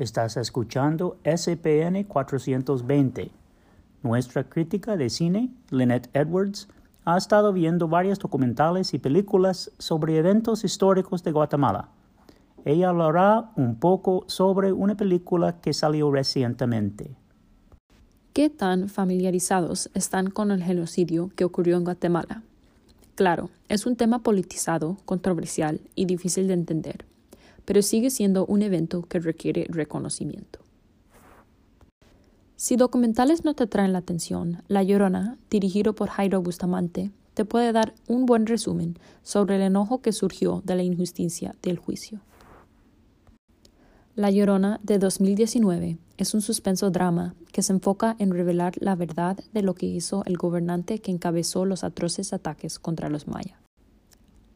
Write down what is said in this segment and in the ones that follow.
Estás escuchando SPN 420. Nuestra crítica de cine, Lynette Edwards, ha estado viendo varios documentales y películas sobre eventos históricos de Guatemala. Ella hablará un poco sobre una película que salió recientemente. ¿Qué tan familiarizados están con el genocidio que ocurrió en Guatemala? Claro, es un tema politizado, controversial y difícil de entender pero sigue siendo un evento que requiere reconocimiento. Si documentales no te traen la atención, La Llorona, dirigido por Jairo Bustamante, te puede dar un buen resumen sobre el enojo que surgió de la injusticia del juicio. La Llorona de 2019 es un suspenso drama que se enfoca en revelar la verdad de lo que hizo el gobernante que encabezó los atroces ataques contra los mayas.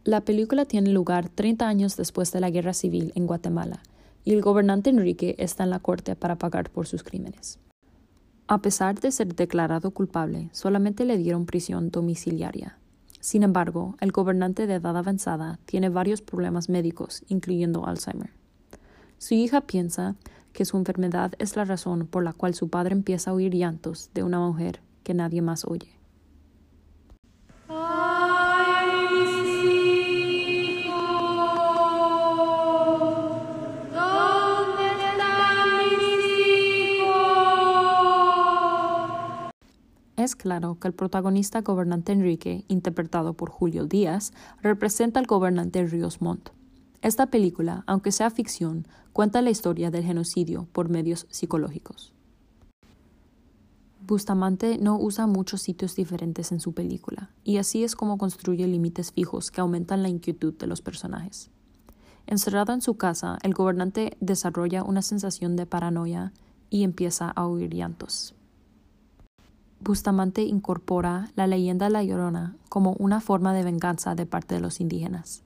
La película tiene lugar 30 años después de la guerra civil en Guatemala y el gobernante Enrique está en la corte para pagar por sus crímenes. A pesar de ser declarado culpable, solamente le dieron prisión domiciliaria. Sin embargo, el gobernante de edad avanzada tiene varios problemas médicos, incluyendo Alzheimer. Su hija piensa que su enfermedad es la razón por la cual su padre empieza a oír llantos de una mujer que nadie más oye. Es claro que el protagonista gobernante Enrique, interpretado por Julio Díaz, representa al gobernante Ríos Montt. Esta película, aunque sea ficción, cuenta la historia del genocidio por medios psicológicos. Bustamante no usa muchos sitios diferentes en su película, y así es como construye límites fijos que aumentan la inquietud de los personajes. Encerrado en su casa, el gobernante desarrolla una sensación de paranoia y empieza a oír llantos. Bustamante incorpora la leyenda de La Llorona como una forma de venganza de parte de los indígenas.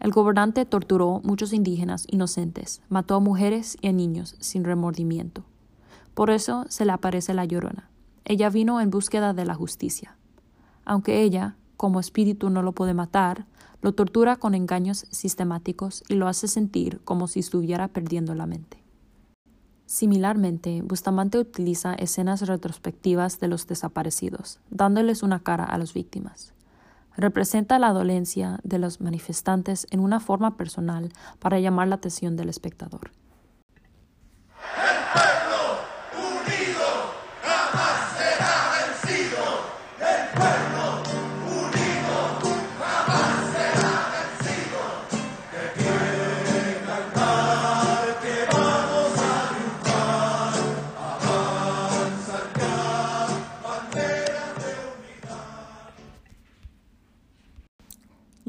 El gobernante torturó muchos indígenas inocentes, mató a mujeres y a niños sin remordimiento. Por eso se le aparece la Llorona. Ella vino en búsqueda de la justicia. Aunque ella, como espíritu, no lo puede matar, lo tortura con engaños sistemáticos y lo hace sentir como si estuviera perdiendo la mente. Similarmente, Bustamante utiliza escenas retrospectivas de los desaparecidos, dándoles una cara a las víctimas. Representa la dolencia de los manifestantes en una forma personal para llamar la atención del espectador.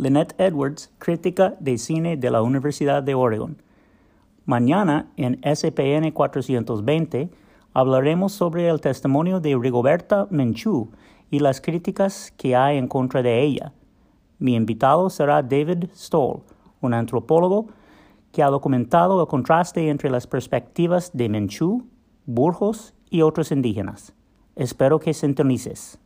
Lynette Edwards, crítica de cine de la Universidad de Oregon. Mañana en SPN 420 hablaremos sobre el testimonio de Rigoberta Menchú y las críticas que hay en contra de ella. Mi invitado será David Stoll, un antropólogo que ha documentado el contraste entre las perspectivas de Menchú, Burgos y otros indígenas. Espero que sintonices.